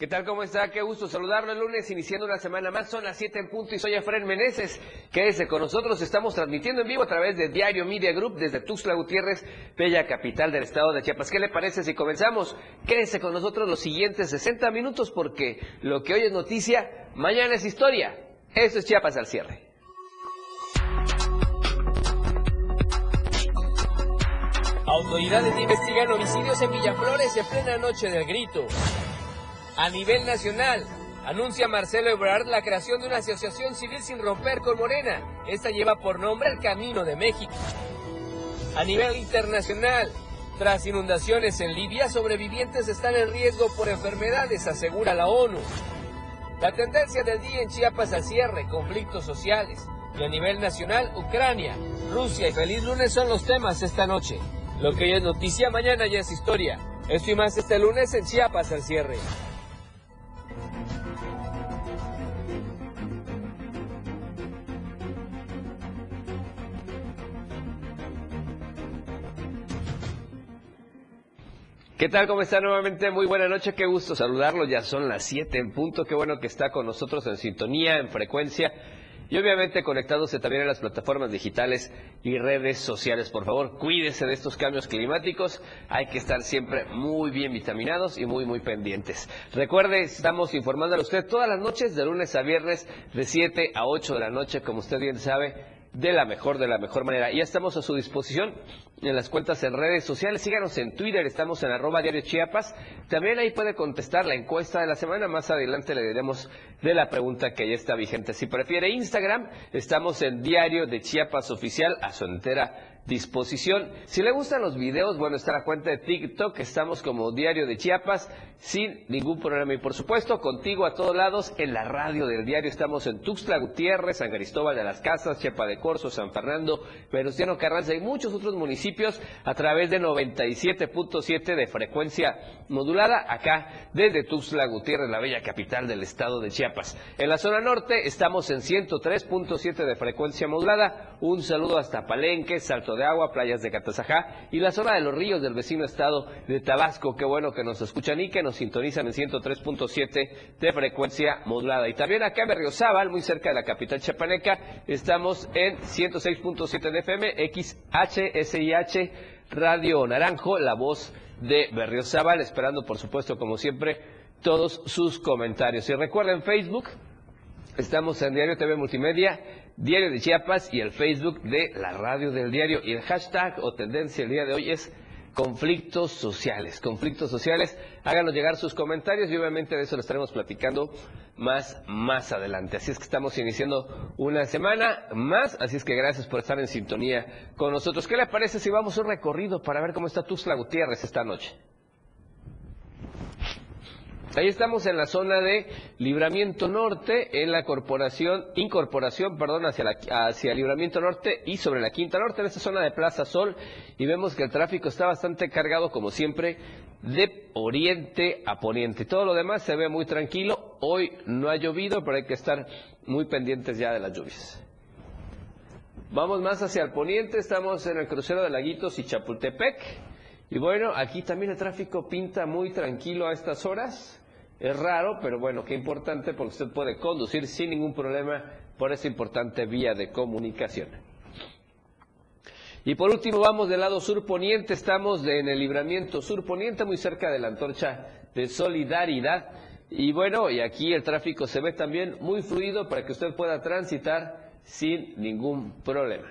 ¿Qué tal? ¿Cómo está? Qué gusto saludarlo el lunes, iniciando una semana más. Son las 7 en punto y soy Efraín Meneses. Quédese con nosotros. Estamos transmitiendo en vivo a través de Diario Media Group desde Tuxtla Gutiérrez, bella capital del estado de Chiapas. ¿Qué le parece si comenzamos? Quédese con nosotros los siguientes 60 minutos porque lo que hoy es noticia, mañana es historia. Eso es Chiapas al cierre. Autoridades investigan homicidios en Villaflores en plena noche del grito. A nivel nacional, anuncia Marcelo Ebrard la creación de una asociación civil sin romper con Morena. Esta lleva por nombre el Camino de México. A nivel internacional, tras inundaciones en Libia, sobrevivientes están en riesgo por enfermedades, asegura la ONU. La tendencia del día en Chiapas al cierre, conflictos sociales. Y a nivel nacional, Ucrania, Rusia y feliz lunes son los temas esta noche. Lo que hoy es noticia, mañana ya es historia. Esto y más este lunes en Chiapas al cierre. ¿Qué tal? ¿Cómo está nuevamente? Muy buena noche, qué gusto saludarlo. Ya son las 7 en punto, qué bueno que está con nosotros en sintonía, en frecuencia y obviamente conectándose también a las plataformas digitales y redes sociales. Por favor, cuídese de estos cambios climáticos. Hay que estar siempre muy bien vitaminados y muy, muy pendientes. Recuerde, estamos informando a usted todas las noches, de lunes a viernes, de 7 a 8 de la noche, como usted bien sabe de la mejor, de la mejor manera. Ya estamos a su disposición en las cuentas en redes sociales. Síganos en Twitter, estamos en arroba diario Chiapas. También ahí puede contestar la encuesta de la semana. Más adelante le diremos de la pregunta que ya está vigente. Si prefiere Instagram, estamos en diario de Chiapas oficial a su entera disposición. Si le gustan los videos, bueno, está la cuenta de TikTok, estamos como Diario de Chiapas, sin ningún problema. Y por supuesto, contigo a todos lados, en la radio del diario, estamos en Tuxtla Gutiérrez, San Cristóbal de las Casas, Chiapa de Corzo, San Fernando, Venustiano Carranza y muchos otros municipios a través de 97.7 de frecuencia modulada, acá desde Tuxtla Gutiérrez, la bella capital del estado de Chiapas. En la zona norte estamos en 103.7 de frecuencia modulada. Un saludo hasta Palenque, Salto de Agua, playas de Catazajá y la zona de los ríos del vecino estado de Tabasco. Qué bueno que nos escuchan y que nos sintonizan en 103.7 de frecuencia modulada. Y también acá en Berriozábal, muy cerca de la capital chapaneca, estamos en 106.7 de FM, XHSIH, Radio Naranjo, la voz de Berriozábal, esperando por supuesto, como siempre, todos sus comentarios. Y recuerden Facebook, estamos en Diario TV Multimedia Diario de Chiapas y el Facebook de la radio del diario. Y el hashtag o tendencia el día de hoy es conflictos sociales. Conflictos sociales, háganos llegar sus comentarios y obviamente de eso lo estaremos platicando más, más adelante. Así es que estamos iniciando una semana más, así es que gracias por estar en sintonía con nosotros. ¿Qué le parece si vamos a un recorrido para ver cómo está Tuxtla Gutiérrez esta noche? Ahí estamos en la zona de Libramiento Norte, en la corporación, incorporación, perdón, hacia, la, hacia Libramiento Norte y sobre la Quinta Norte, en esta zona de Plaza Sol, y vemos que el tráfico está bastante cargado, como siempre, de oriente a poniente. Todo lo demás se ve muy tranquilo. Hoy no ha llovido, pero hay que estar muy pendientes ya de las lluvias. Vamos más hacia el poniente, estamos en el crucero de Laguitos y Chapultepec. Y bueno, aquí también el tráfico pinta muy tranquilo a estas horas. Es raro, pero bueno, qué importante porque usted puede conducir sin ningún problema por esa importante vía de comunicación. Y por último vamos del lado sur poniente, estamos en el libramiento sur poniente, muy cerca de la antorcha de solidaridad. Y bueno, y aquí el tráfico se ve también muy fluido para que usted pueda transitar sin ningún problema.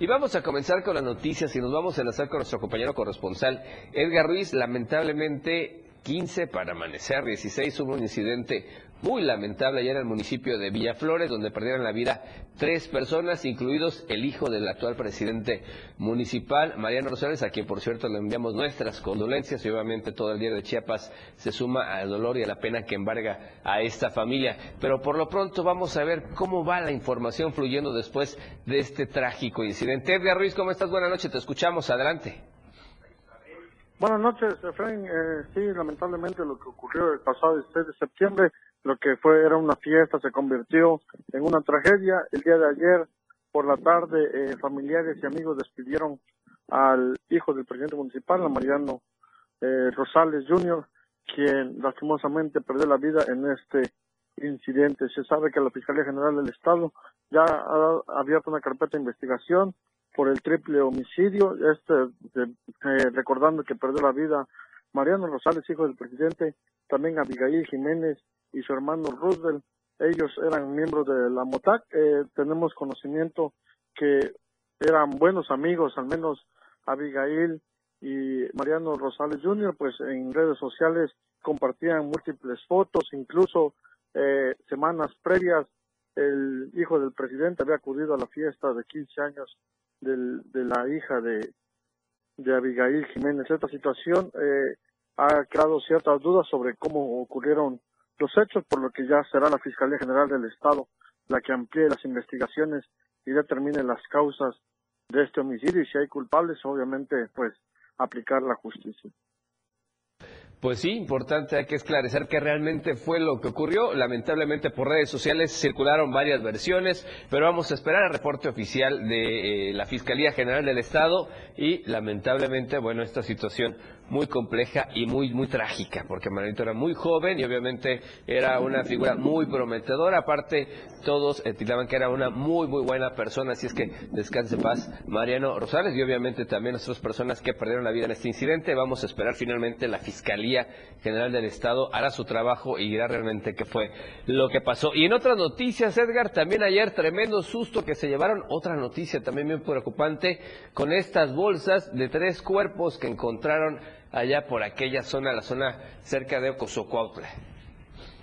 Y vamos a comenzar con las noticias y nos vamos a enlazar con nuestro compañero corresponsal Edgar Ruiz. Lamentablemente 15 para amanecer 16 hubo un incidente muy lamentable allá en el municipio de Villaflores, donde perdieron la vida tres personas, incluidos el hijo del actual presidente municipal, Mariano Rosales, a quien por cierto le enviamos nuestras condolencias y obviamente todo el día de Chiapas se suma al dolor y a la pena que embarga a esta familia. Pero por lo pronto vamos a ver cómo va la información fluyendo después de este trágico incidente. Edgar Ruiz, ¿cómo estás? Buenas noches, te escuchamos, adelante. Buenas noches, Efraín. Eh, sí, lamentablemente lo que ocurrió el pasado 16 de septiembre, lo que fue era una fiesta, se convirtió en una tragedia. El día de ayer, por la tarde, eh, familiares y amigos despidieron al hijo del presidente municipal, a Mariano eh, Rosales Jr., quien lastimosamente perdió la vida en este incidente. Se sabe que la Fiscalía General del Estado ya ha abierto una carpeta de investigación por el triple homicidio, este eh, recordando que perdió la vida Mariano Rosales, hijo del presidente, también Abigail Jiménez y su hermano Roosevelt. Ellos eran miembros de la MOTAC. Eh, tenemos conocimiento que eran buenos amigos, al menos Abigail y Mariano Rosales Jr., pues en redes sociales compartían múltiples fotos, incluso eh, semanas previas el hijo del presidente había acudido a la fiesta de 15 años del, de la hija de, de Abigail Jiménez. Esta situación eh, ha creado ciertas dudas sobre cómo ocurrieron los hechos, por lo que ya será la Fiscalía General del Estado la que amplíe las investigaciones y determine las causas de este homicidio y si hay culpables, obviamente, pues aplicar la justicia. Pues sí, importante, hay que esclarecer qué realmente fue lo que ocurrió. Lamentablemente por redes sociales circularon varias versiones, pero vamos a esperar el reporte oficial de eh, la Fiscalía General del Estado y lamentablemente, bueno, esta situación muy compleja y muy, muy trágica, porque Marianito era muy joven y obviamente era una figura muy prometedora. Aparte, todos estimaban que era una muy, muy buena persona, así es que descanse paz Mariano Rosales y obviamente también otras personas que perdieron la vida en este incidente. Vamos a esperar finalmente la Fiscalía General del Estado hará su trabajo y dirá realmente qué fue lo que pasó. Y en otras noticias, Edgar, también ayer tremendo susto que se llevaron, otra noticia también muy preocupante, con estas bolsas de tres cuerpos que encontraron allá por aquella zona, la zona cerca de Ocosocuautla.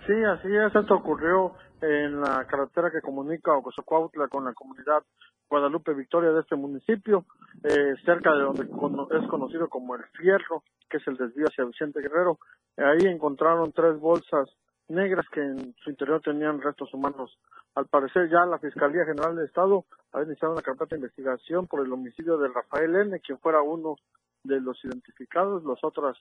Sí, así es, esto ocurrió en la carretera que comunica Ocosocuautla con la comunidad Guadalupe Victoria de este municipio, eh, cerca de donde es conocido como el Fierro, que es el desvío hacia Vicente Guerrero. ahí encontraron tres bolsas negras que en su interior tenían restos humanos. Al parecer ya la Fiscalía General del Estado ha iniciado una carpeta de investigación por el homicidio de Rafael N., quien fuera uno de los identificados, los otros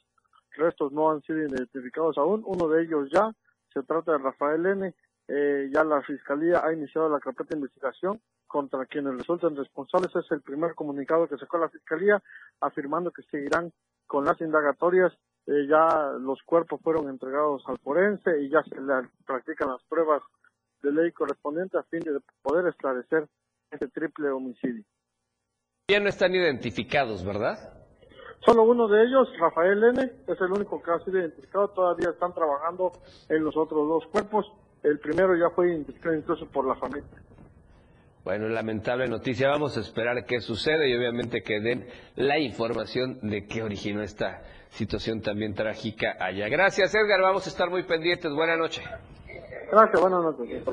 restos no han sido identificados aún, uno de ellos ya, se trata de Rafael N., eh, ya la Fiscalía ha iniciado la carpeta de investigación contra quienes resulten responsables, es el primer comunicado que sacó la Fiscalía, afirmando que seguirán con las indagatorias, eh, ya los cuerpos fueron entregados al forense y ya se le practican las pruebas de ley correspondientes a fin de poder esclarecer este triple homicidio. Ya no están identificados, ¿verdad? Solo uno de ellos, Rafael N., es el único que ha sido identificado. Todavía están trabajando en los otros dos cuerpos. El primero ya fue identificado incluso por la familia. Bueno, lamentable noticia. Vamos a esperar qué sucede y obviamente que den la información de qué originó esta situación también trágica allá. Gracias, Edgar. Vamos a estar muy pendientes. Buenas noches. Gracias, buenas noches.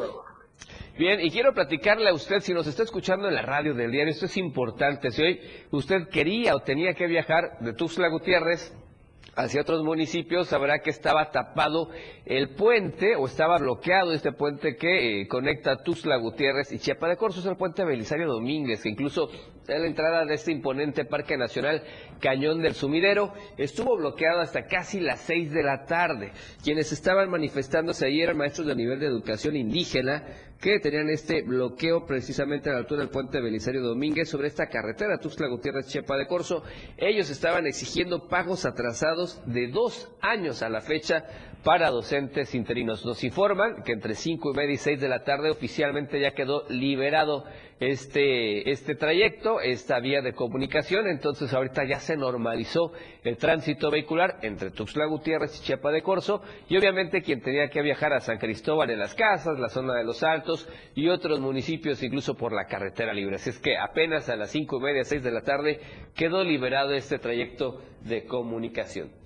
Bien, y quiero platicarle a usted, si nos está escuchando en la radio del diario, esto es importante, si hoy usted quería o tenía que viajar de Tuxtla Gutiérrez hacia otros municipios, sabrá que estaba tapado el puente o estaba bloqueado este puente que eh, conecta Tuxtla Gutiérrez y Chiapa de Corzo, es el puente Belisario Domínguez, que incluso es la entrada de este imponente Parque Nacional Cañón del Sumidero, estuvo bloqueado hasta casi las seis de la tarde. Quienes estaban manifestándose ayer eran maestros de nivel de educación indígena, que tenían este bloqueo precisamente a la altura del puente Belisario Domínguez sobre esta carretera Tuxtla Gutiérrez Chepa de Corso. Ellos estaban exigiendo pagos atrasados de dos años a la fecha para docentes interinos. Nos informan que entre cinco y media y seis de la tarde oficialmente ya quedó liberado este, este trayecto, esta vía de comunicación, entonces ahorita ya se normalizó el tránsito vehicular entre Tuxtla Gutiérrez y Chiapa de Corzo, y obviamente quien tenía que viajar a San Cristóbal en las Casas, la zona de los Altos y otros municipios, incluso por la carretera libre. Así es que apenas a las cinco y media, seis de la tarde, quedó liberado este trayecto de comunicación.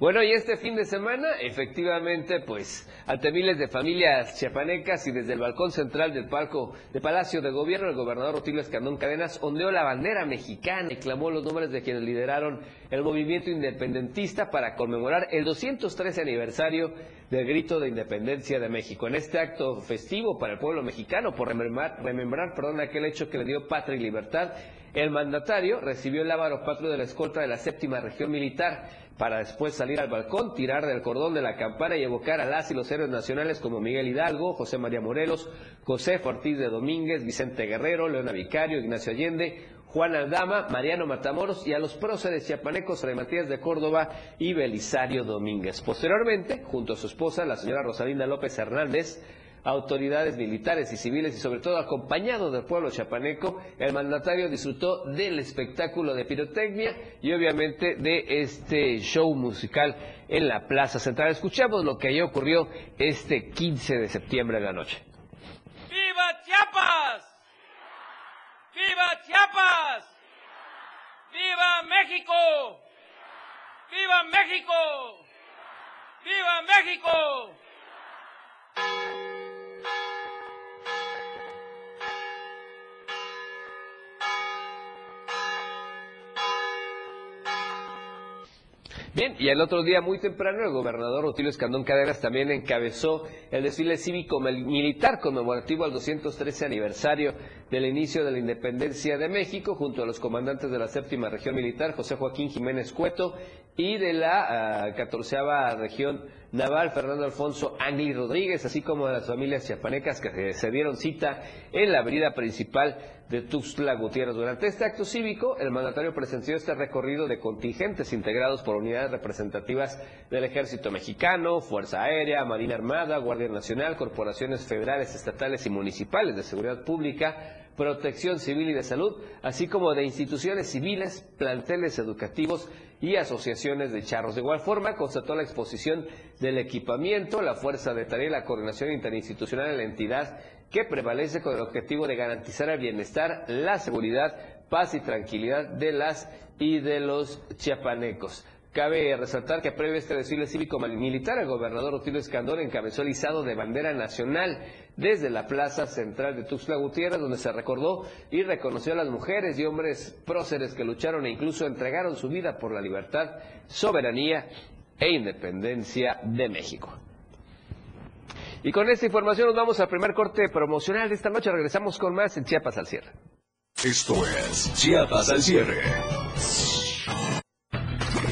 Bueno, y este fin de semana, efectivamente, pues, ante miles de familias chiapanecas y desde el balcón central del palco de Palacio de Gobierno, el gobernador Rutilio Escandón Cadenas ondeó la bandera mexicana y clamó los nombres de quienes lideraron el movimiento independentista para conmemorar el 213 aniversario del grito de independencia de México. En este acto festivo para el pueblo mexicano, por remembrar, remembrar perdón, aquel hecho que le dio patria y libertad, el mandatario recibió el ávaro patrio de la escolta de la séptima región militar para después salir al balcón, tirar del cordón de la campana y evocar a las y los héroes nacionales como Miguel Hidalgo, José María Morelos, José Ortiz de Domínguez, Vicente Guerrero, Leona Vicario, Ignacio Allende, Juan Aldama, Mariano Matamoros y a los próceres chiapanecos Fray Matías de Córdoba y Belisario Domínguez. Posteriormente, junto a su esposa, la señora Rosalinda López Hernández, autoridades militares y civiles y sobre todo acompañado del pueblo chapaneco, el mandatario disfrutó del espectáculo de pirotecnia y obviamente de este show musical en la Plaza Central. Escuchamos lo que allí ocurrió este 15 de septiembre de la noche. ¡Viva Chiapas! ¡Viva Chiapas! ¡Viva México! ¡Viva México! ¡Viva México! Bien, y el otro día muy temprano el gobernador Rutilio Escandón Cadenas también encabezó el desfile cívico militar conmemorativo al 213 aniversario del inicio de la independencia de México junto a los comandantes de la séptima región militar, José Joaquín Jiménez Cueto, y de la uh, catorceava región naval, Fernando Alfonso Angli Rodríguez, así como de las familias chiapanecas que se dieron cita en la avenida principal de Tuxtla Gutiérrez. Durante este acto cívico, el mandatario presenció este recorrido de contingentes integrados por unidades representativas del Ejército Mexicano, Fuerza Aérea, Marina Armada, Guardia Nacional, corporaciones federales, estatales y municipales de seguridad pública, protección civil y de salud, así como de instituciones civiles, planteles educativos y asociaciones de charros. De igual forma, constató la exposición del equipamiento, la fuerza de tarea y la coordinación interinstitucional en la entidad que prevalece con el objetivo de garantizar el bienestar, la seguridad, paz y tranquilidad de las y de los chiapanecos. Cabe resaltar que previo a este desfile cívico militar, el gobernador Otilio Escandón encabezó el izado de bandera nacional desde la plaza central de Tuxtla Gutiérrez, donde se recordó y reconoció a las mujeres y hombres próceres que lucharon e incluso entregaron su vida por la libertad, soberanía e independencia de México. Y con esta información nos vamos al primer corte promocional de esta noche. Regresamos con más en Chiapas al cierre. Esto es Chiapas al cierre.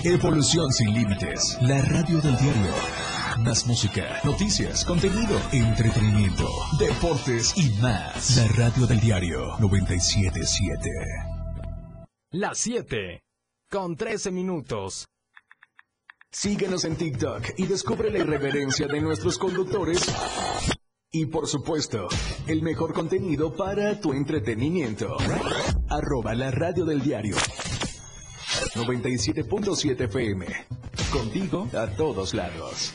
Evolución sin límites. La radio del diario. Más música, noticias, contenido, entretenimiento, deportes y más. La radio del diario 977. Las 7. Con 13 minutos. Síguenos en TikTok y descubre la irreverencia de nuestros conductores. Y por supuesto, el mejor contenido para tu entretenimiento. Arroba la radio del diario 97.7 FM. Contigo a todos lados.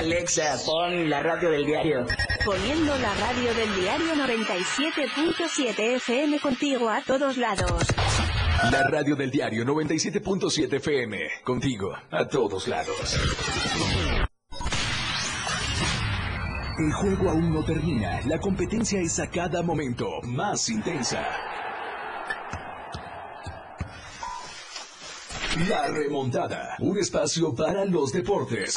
Alexa, pon la radio del diario. Poniendo la radio del diario 97.7 FM contigo a todos lados. La radio del diario 97.7 FM. Contigo a todos lados. El juego aún no termina. La competencia es a cada momento más intensa. La remontada. Un espacio para los deportes.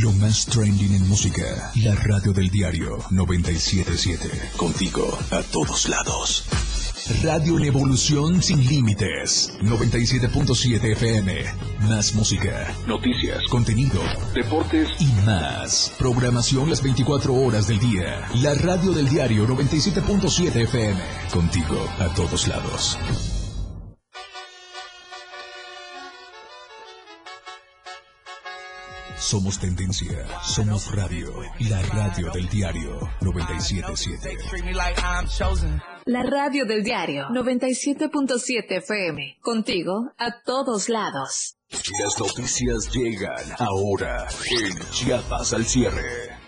Lo más trending en música. La radio del diario 977. Contigo a todos lados. Radio en evolución sin límites. 97.7 FM. Más música, noticias, contenido, deportes y más. Programación las 24 horas del día. La radio del diario 97.7 FM. Contigo a todos lados. Somos tendencia, somos radio, la radio del diario 977. La radio del diario 97.7 FM. Contigo a todos lados. Las noticias llegan ahora en Chiapas al cierre.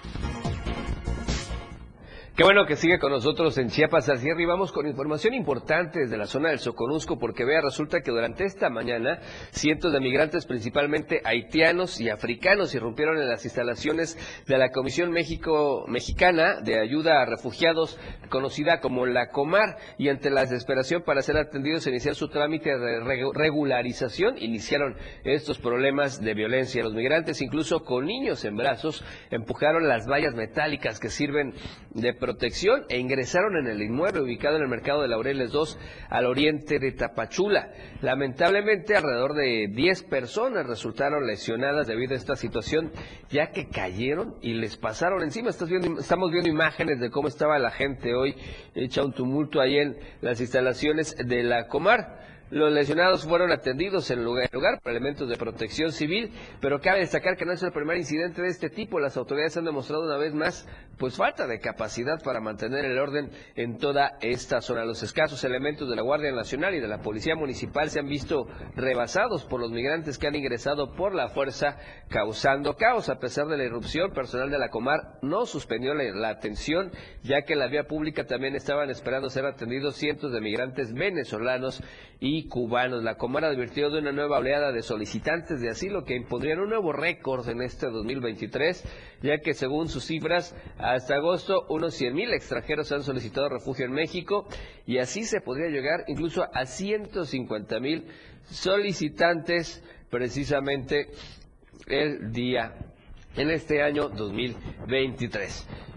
Qué bueno que sigue con nosotros en Chiapas al cierre y vamos con información importante desde la zona del Soconusco porque vea, resulta que durante esta mañana cientos de migrantes, principalmente haitianos y africanos, irrumpieron en las instalaciones de la Comisión México Mexicana de Ayuda a Refugiados, conocida como la Comar, y ante la desesperación para ser atendidos e iniciar su trámite de regu- regularización, iniciaron estos problemas de violencia. Los migrantes, incluso con niños en brazos, empujaron las vallas metálicas que sirven de protección e ingresaron en el inmueble ubicado en el mercado de Laureles 2 al oriente de Tapachula. Lamentablemente, alrededor de 10 personas resultaron lesionadas debido a esta situación, ya que cayeron y les pasaron encima. Estás viendo- estamos viendo imágenes de cómo estaba la gente hoy, hecha un tumulto ahí en las instalaciones de la Comar. Los lesionados fueron atendidos en lugar, lugar por elementos de protección civil, pero cabe destacar que no es el primer incidente de este tipo. Las autoridades han demostrado una vez más pues falta de capacidad para mantener el orden en toda esta zona. Los escasos elementos de la Guardia Nacional y de la Policía Municipal se han visto rebasados por los migrantes que han ingresado por la fuerza, causando caos. A pesar de la irrupción, personal de la Comar no suspendió la atención, ya que en la vía pública también estaban esperando ser atendidos cientos de migrantes venezolanos y cubanos. La Comar advirtió de una nueva oleada de solicitantes de asilo que impondrían un nuevo récord en este 2023, ya que según sus cifras, hasta agosto unos 100.000 extranjeros han solicitado refugio en México y así se podría llegar incluso a 150.000 solicitantes precisamente el día en este año 2023.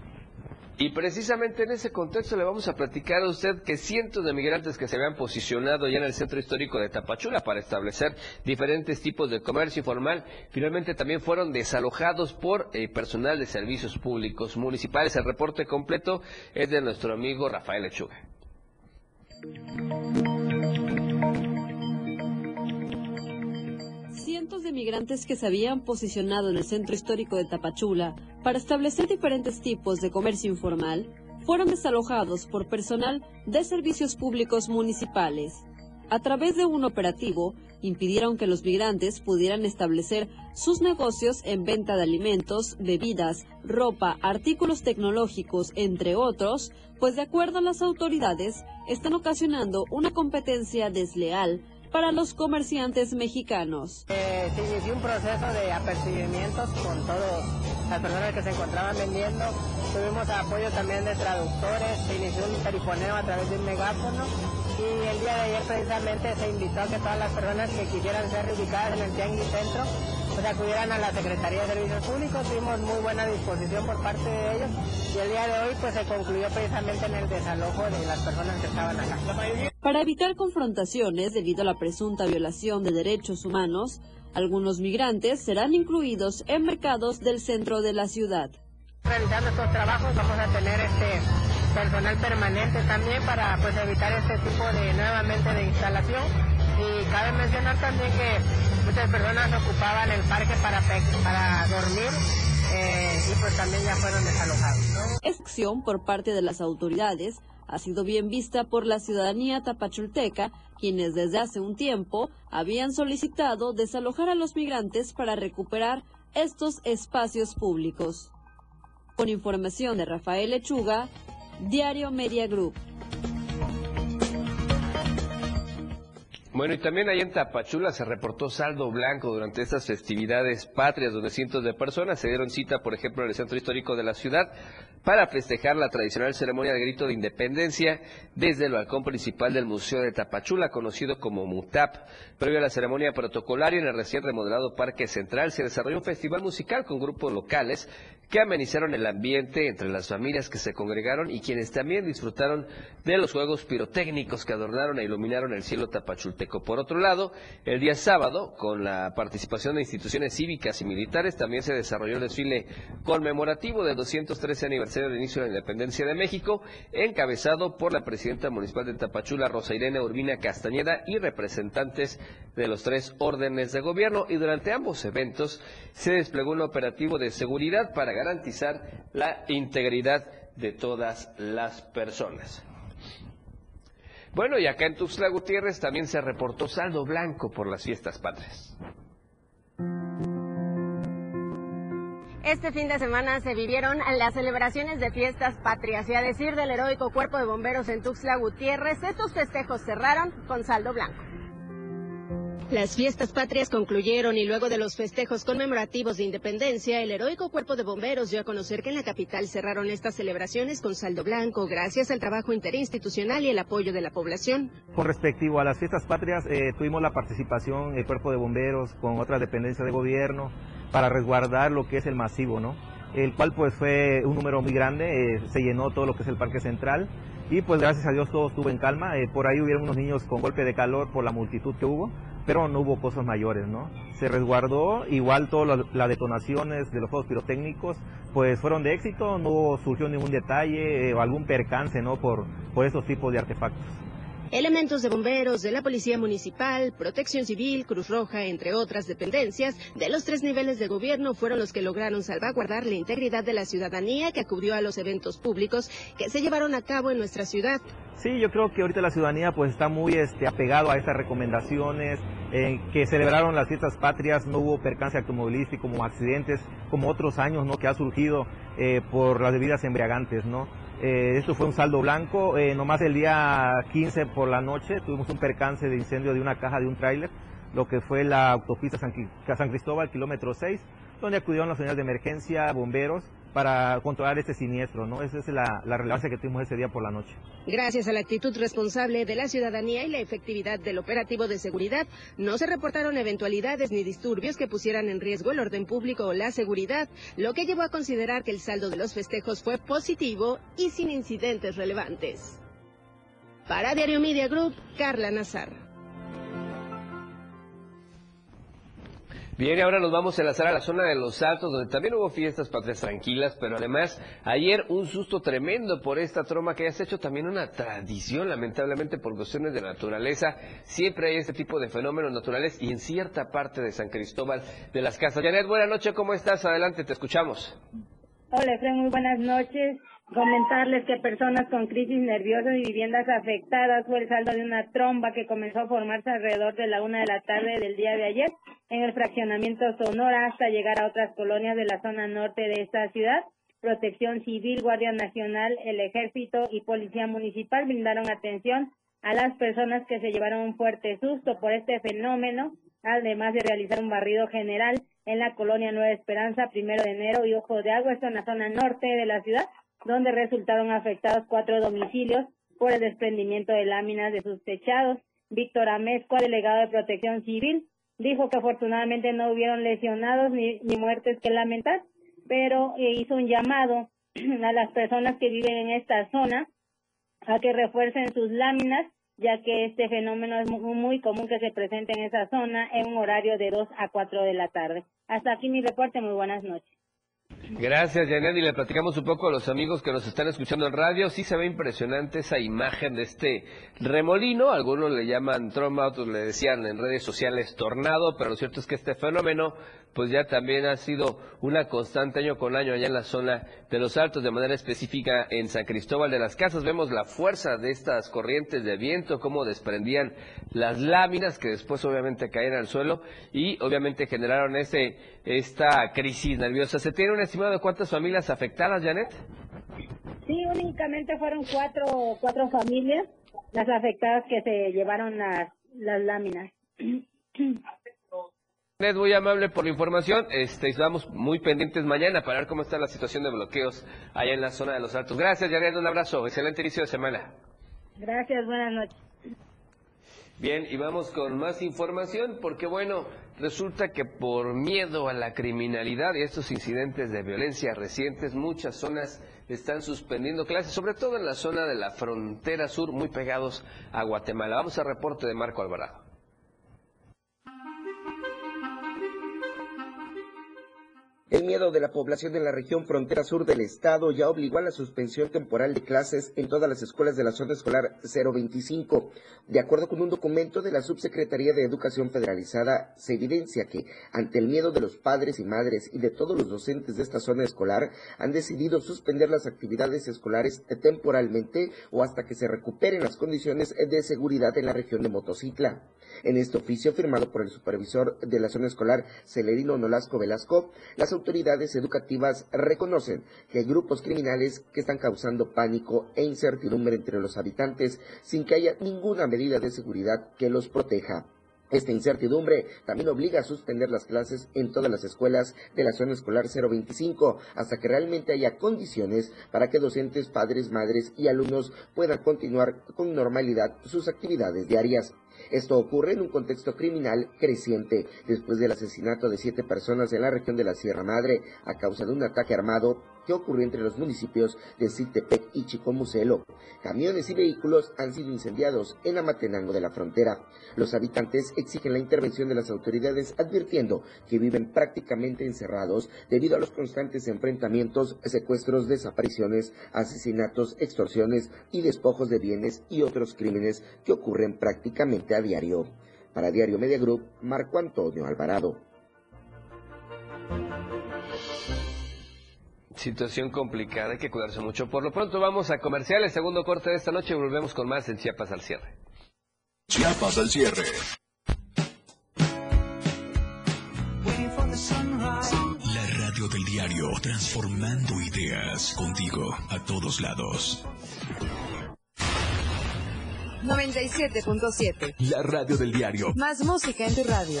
Y precisamente en ese contexto le vamos a platicar a usted que cientos de migrantes que se habían posicionado ya en el centro histórico de Tapachula para establecer diferentes tipos de comercio informal, finalmente también fueron desalojados por eh, personal de servicios públicos municipales. El reporte completo es de nuestro amigo Rafael Lechuga. Cientos de migrantes que se habían posicionado en el centro histórico de Tapachula para establecer diferentes tipos de comercio informal fueron desalojados por personal de servicios públicos municipales. A través de un operativo, impidieron que los migrantes pudieran establecer sus negocios en venta de alimentos, bebidas, ropa, artículos tecnológicos, entre otros, pues de acuerdo a las autoridades, están ocasionando una competencia desleal para los comerciantes mexicanos. Eh, se inició un proceso de apercibimientos con todas las personas que se encontraban vendiendo. Tuvimos apoyo también de traductores, se inició un perifoneo a través de un megáfono y el día de ayer precisamente se invitó a que todas las personas que quisieran ser ubicadas en el Tianguis Centro pues acudieran a la Secretaría de Servicios Públicos. Tuvimos muy buena disposición por parte de ellos y el día de hoy pues se concluyó precisamente en el desalojo de las personas que estaban acá. Para evitar confrontaciones debido a la presunta violación de derechos humanos, algunos migrantes serán incluidos en mercados del centro de la ciudad. Realizando estos trabajos vamos a tener este personal permanente también para pues evitar este tipo de nuevamente de instalación y cabe mencionar también que muchas personas ocupaban el parque para para dormir eh, y pues también ya fueron desalojados. Esta acción por parte de las autoridades ha sido bien vista por la ciudadanía tapachulteca, quienes desde hace un tiempo habían solicitado desalojar a los migrantes para recuperar estos espacios públicos. Con información de Rafael Lechuga, Diario Media Group. Bueno, y también ahí en Tapachula se reportó saldo blanco durante estas festividades patrias, donde cientos de personas se dieron cita, por ejemplo, en el centro histórico de la ciudad, para festejar la tradicional ceremonia de grito de independencia desde el balcón principal del Museo de Tapachula, conocido como MUTAP. Previo a la ceremonia protocolaria en el recién remodelado Parque Central se desarrolló un festival musical con grupos locales que amenizaron el ambiente entre las familias que se congregaron y quienes también disfrutaron de los juegos pirotécnicos que adornaron e iluminaron el cielo tapachulteco. Por otro lado, el día sábado, con la participación de instituciones cívicas y militares, también se desarrolló el desfile conmemorativo del 213 aniversario del inicio de la independencia de México, encabezado por la presidenta municipal de Tapachula, Rosa Irene Urbina Castañeda, y representantes de los tres órdenes de gobierno. Y durante ambos eventos se desplegó un operativo de seguridad para garantizar la integridad de todas las personas. Bueno, y acá en Tuxtla Gutiérrez también se reportó saldo blanco por las fiestas patrias. Este fin de semana se vivieron las celebraciones de fiestas patrias y a decir del heroico cuerpo de bomberos en Tuxtla Gutiérrez, estos festejos cerraron con saldo blanco. Las fiestas patrias concluyeron y luego de los festejos conmemorativos de independencia, el heroico cuerpo de bomberos dio a conocer que en la capital cerraron estas celebraciones con saldo blanco gracias al trabajo interinstitucional y el apoyo de la población. Con respecto a las fiestas patrias, eh, tuvimos la participación del cuerpo de bomberos con otras dependencias de gobierno para resguardar lo que es el masivo, ¿no? El cual pues fue un número muy grande, eh, se llenó todo lo que es el parque central y pues gracias a Dios todo estuvo en calma. Eh, por ahí hubieron unos niños con golpe de calor por la multitud que hubo, pero no hubo cosas mayores, ¿no? Se resguardó, igual todas las, detonaciones de los juegos pirotécnicos, pues fueron de éxito, no surgió ningún detalle eh, o algún percance, ¿no? Por, por esos tipos de artefactos. Elementos de bomberos, de la Policía Municipal, Protección Civil, Cruz Roja, entre otras dependencias, de los tres niveles de gobierno fueron los que lograron salvaguardar la integridad de la ciudadanía que acudió a los eventos públicos que se llevaron a cabo en nuestra ciudad. Sí, yo creo que ahorita la ciudadanía pues está muy este, apegado a estas recomendaciones, eh, que celebraron las fiestas patrias, no hubo percance automovilístico como accidentes, como otros años, ¿no? Que ha surgido eh, por las bebidas embriagantes, ¿no? Eh, esto fue un saldo blanco. Eh, nomás el día 15 por la noche tuvimos un percance de incendio de una caja de un tráiler, lo que fue la autopista San, San Cristóbal, kilómetro 6, donde acudieron las unidades de emergencia, bomberos, para controlar este siniestro, ¿no? Esa es la, relevancia que tuvimos ese día por la noche. Gracias a la actitud responsable de la ciudadanía y la efectividad del operativo de seguridad, no se reportaron eventualidades ni disturbios que pusieran en riesgo el orden público o la seguridad, lo que llevó a considerar que el saldo de los festejos fue positivo y sin incidentes relevantes. Para Diario Media Group, Carla Nazar. Bien, ahora nos vamos a enlazar a la zona de Los Altos, donde también hubo fiestas patrias tranquilas, pero además ayer un susto tremendo por esta troma que ya se ha hecho también una tradición, lamentablemente por cuestiones de naturaleza. Siempre hay este tipo de fenómenos naturales y en cierta parte de San Cristóbal de las Casas. Janet, buenas noches, ¿cómo estás? Adelante, te escuchamos. Hola, Efraín, muy buenas noches. Comentarles que personas con crisis nerviosas y viviendas afectadas fue el saldo de una tromba que comenzó a formarse alrededor de la una de la tarde del día de ayer en el fraccionamiento Sonora hasta llegar a otras colonias de la zona norte de esta ciudad. Protección Civil, Guardia Nacional, el Ejército y Policía Municipal brindaron atención a las personas que se llevaron un fuerte susto por este fenómeno, además de realizar un barrido general en la colonia Nueva Esperanza, primero de enero y Ojo de Agua, esto en la zona norte de la ciudad, donde resultaron afectados cuatro domicilios por el desprendimiento de láminas de sus techados. Víctor Amezcua, delegado de Protección Civil, dijo que afortunadamente no hubieron lesionados ni, muertes que lamentar, pero eh, hizo un llamado a las personas que viven en esta zona a que refuercen sus láminas, ya que este fenómeno es muy, muy común que se presente en esa zona en un horario de 2 a 4 de la tarde. Hasta aquí mi reporte, muy buenas noches. Gracias, Janet. Y le platicamos un poco a los amigos que nos están escuchando en radio. Sí se ve impresionante esa imagen de este remolino. Algunos le llaman tromba, otros le decían en redes sociales tornado, pero lo cierto es que este fenómeno pues ya también ha sido una constante año con año allá en la zona de los altos, de manera específica en San Cristóbal de las Casas. Vemos la fuerza de estas corrientes de viento, cómo desprendían las láminas que después obviamente caían al suelo y obviamente generaron ese, esta crisis nerviosa. ¿Se tiene un estimado de cuántas familias afectadas, Janet? Sí, únicamente fueron cuatro, cuatro familias las afectadas que se llevaron las las láminas. Ned, muy amable por la información. Este, estamos muy pendientes mañana para ver cómo está la situación de bloqueos allá en la zona de los Altos. Gracias, Jared. Un abrazo. Excelente inicio de semana. Gracias, buenas noches. Bien, y vamos con más información porque, bueno, resulta que por miedo a la criminalidad y estos incidentes de violencia recientes, muchas zonas están suspendiendo clases, sobre todo en la zona de la frontera sur, muy pegados a Guatemala. Vamos al reporte de Marco Alvarado. El miedo de la población de la región frontera sur del estado ya obligó a la suspensión temporal de clases en todas las escuelas de la zona escolar 025. De acuerdo con un documento de la Subsecretaría de Educación Federalizada, se evidencia que, ante el miedo de los padres y madres y de todos los docentes de esta zona escolar, han decidido suspender las actividades escolares temporalmente o hasta que se recuperen las condiciones de seguridad en la región de Motocicla. En este oficio firmado por el supervisor de la zona escolar Celerino Nolasco Velasco, las autoridades educativas reconocen que hay grupos criminales que están causando pánico e incertidumbre entre los habitantes sin que haya ninguna medida de seguridad que los proteja. Esta incertidumbre también obliga a suspender las clases en todas las escuelas de la zona escolar 025 hasta que realmente haya condiciones para que docentes, padres, madres y alumnos puedan continuar con normalidad sus actividades diarias. Esto ocurre en un contexto criminal creciente. Después del asesinato de siete personas en la región de la Sierra Madre a causa de un ataque armado que ocurrió entre los municipios de Citepec y Chicomucelo. Camiones y vehículos han sido incendiados en Amatenango de la frontera. Los habitantes exigen la intervención de las autoridades advirtiendo que viven prácticamente encerrados debido a los constantes enfrentamientos, secuestros, desapariciones, asesinatos, extorsiones y despojos de bienes y otros crímenes que ocurren prácticamente a diario. Para Diario Media Group, Marco Antonio Alvarado. Situación complicada, hay que cuidarse mucho. Por lo pronto vamos a comerciales, segundo corte de esta noche y volvemos con más en Chiapas al cierre. Chiapas al cierre. La radio del diario, transformando ideas contigo a todos lados. 97.7. La radio del diario. Más música en tu radio.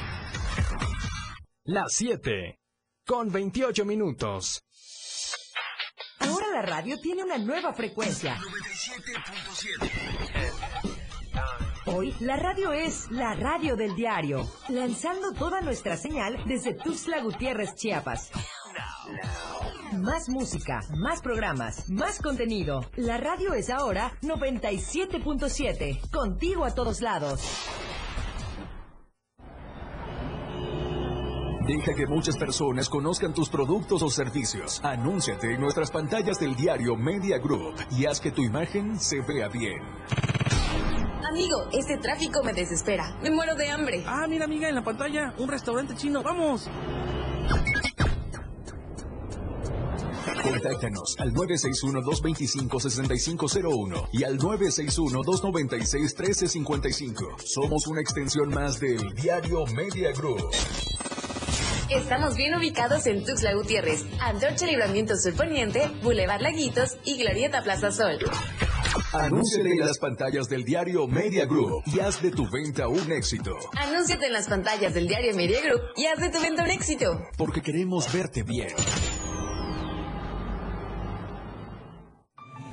Las 7 con 28 minutos. Ahora la radio tiene una nueva frecuencia. 97.7. Hoy la radio es la radio del diario, lanzando toda nuestra señal desde Tuxtla Gutiérrez, Chiapas. Más música, más programas, más contenido. La radio es ahora 97.7, contigo a todos lados. Deja que muchas personas conozcan tus productos o servicios. Anúnciate en nuestras pantallas del diario Media Group y haz que tu imagen se vea bien. Amigo, este tráfico me desespera. Me muero de hambre. Ah, mira, amiga, en la pantalla, un restaurante chino. ¡Vamos! Contáctanos al 961-225-6501 y al 961-296-1355. Somos una extensión más del Diario Media Group. Estamos bien ubicados en Tuxtla Gutiérrez, Antorcha Libramiento Sur Poniente, Boulevard Laguitos y Glorieta Plaza Sol. Anúnciate en las pantallas del Diario Media Group y haz de tu venta un éxito. Anúnciate en las pantallas del diario Media Group y haz de tu venta un éxito. Porque queremos verte bien.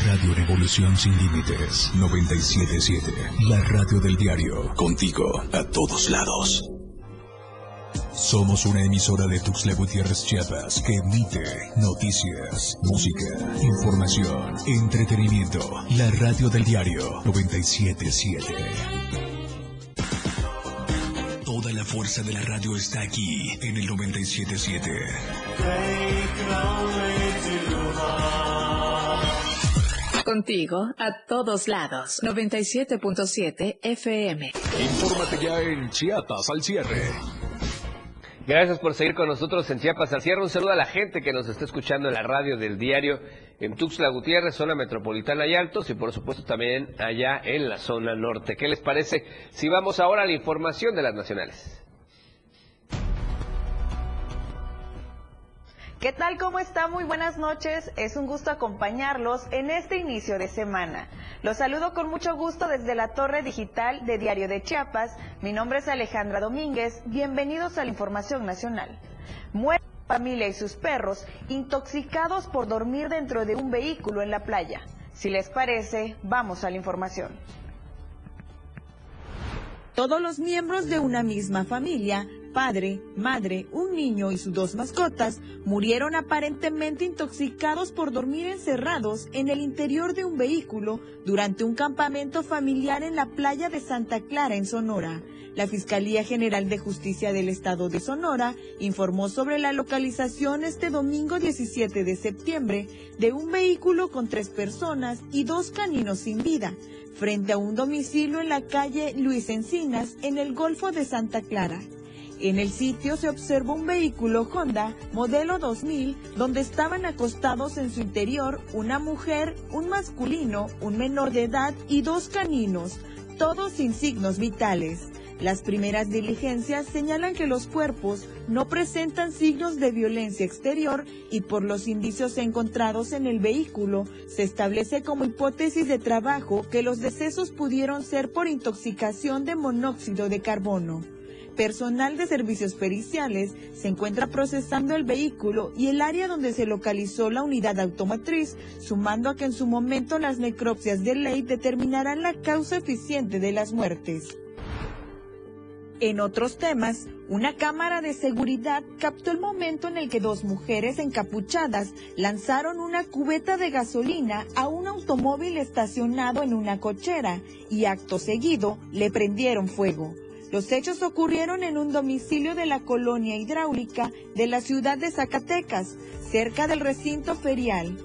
Radio Revolución Sin Límites 977. La radio del diario. Contigo a todos lados. Somos una emisora de Tuxtla Gutiérrez Chiapas que emite noticias, música, información, entretenimiento. La radio del diario 977. Toda la fuerza de la radio está aquí en el 977. Contigo a todos lados. 97.7 FM. Infórmate ya en Chiapas al cierre. Gracias por seguir con nosotros en Chiapas al cierre. Un saludo a la gente que nos está escuchando en la radio del diario en Tuxtla Gutiérrez, zona metropolitana y Altos, y por supuesto también allá en la zona norte. ¿Qué les parece si vamos ahora a la información de las nacionales? ¿Qué tal? ¿Cómo está? Muy buenas noches. Es un gusto acompañarlos en este inicio de semana. Los saludo con mucho gusto desde la torre digital de Diario de Chiapas. Mi nombre es Alejandra Domínguez. Bienvenidos a la Información Nacional. Muere familia y sus perros intoxicados por dormir dentro de un vehículo en la playa. Si les parece, vamos a la información. Todos los miembros de una misma familia padre, madre, un niño y sus dos mascotas murieron aparentemente intoxicados por dormir encerrados en el interior de un vehículo durante un campamento familiar en la playa de Santa Clara, en Sonora. La Fiscalía General de Justicia del Estado de Sonora informó sobre la localización este domingo 17 de septiembre de un vehículo con tres personas y dos caninos sin vida, frente a un domicilio en la calle Luis Encinas, en el Golfo de Santa Clara. En el sitio se observó un vehículo Honda modelo 2000 donde estaban acostados en su interior una mujer, un masculino, un menor de edad y dos caninos, todos sin signos vitales. Las primeras diligencias señalan que los cuerpos no presentan signos de violencia exterior y por los indicios encontrados en el vehículo se establece como hipótesis de trabajo que los decesos pudieron ser por intoxicación de monóxido de carbono personal de servicios periciales se encuentra procesando el vehículo y el área donde se localizó la unidad automotriz, sumando a que en su momento las necropsias de ley determinarán la causa eficiente de las muertes. En otros temas, una cámara de seguridad captó el momento en el que dos mujeres encapuchadas lanzaron una cubeta de gasolina a un automóvil estacionado en una cochera y acto seguido le prendieron fuego. Los hechos ocurrieron en un domicilio de la colonia hidráulica de la ciudad de Zacatecas, cerca del recinto ferial.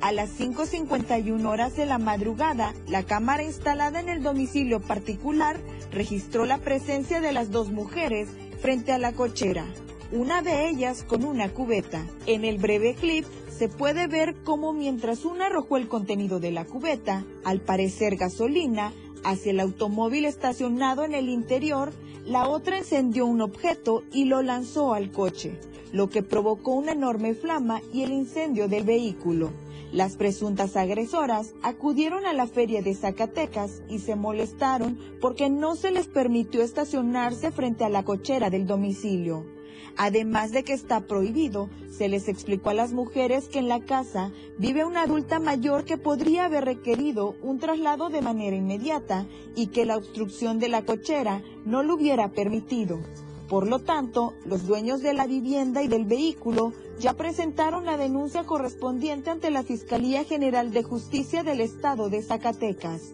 A las 5.51 horas de la madrugada, la cámara instalada en el domicilio particular registró la presencia de las dos mujeres frente a la cochera, una de ellas con una cubeta. En el breve clip se puede ver cómo mientras una arrojó el contenido de la cubeta, al parecer gasolina, hacia el automóvil estacionado en el interior, la otra encendió un objeto y lo lanzó al coche, lo que provocó una enorme flama y el incendio del vehículo. Las presuntas agresoras acudieron a la feria de Zacatecas y se molestaron porque no se les permitió estacionarse frente a la cochera del domicilio. Además de que está prohibido, se les explicó a las mujeres que en la casa vive una adulta mayor que podría haber requerido un traslado de manera inmediata y que la obstrucción de la cochera no lo hubiera permitido. Por lo tanto, los dueños de la vivienda y del vehículo ya presentaron la denuncia correspondiente ante la Fiscalía General de Justicia del Estado de Zacatecas.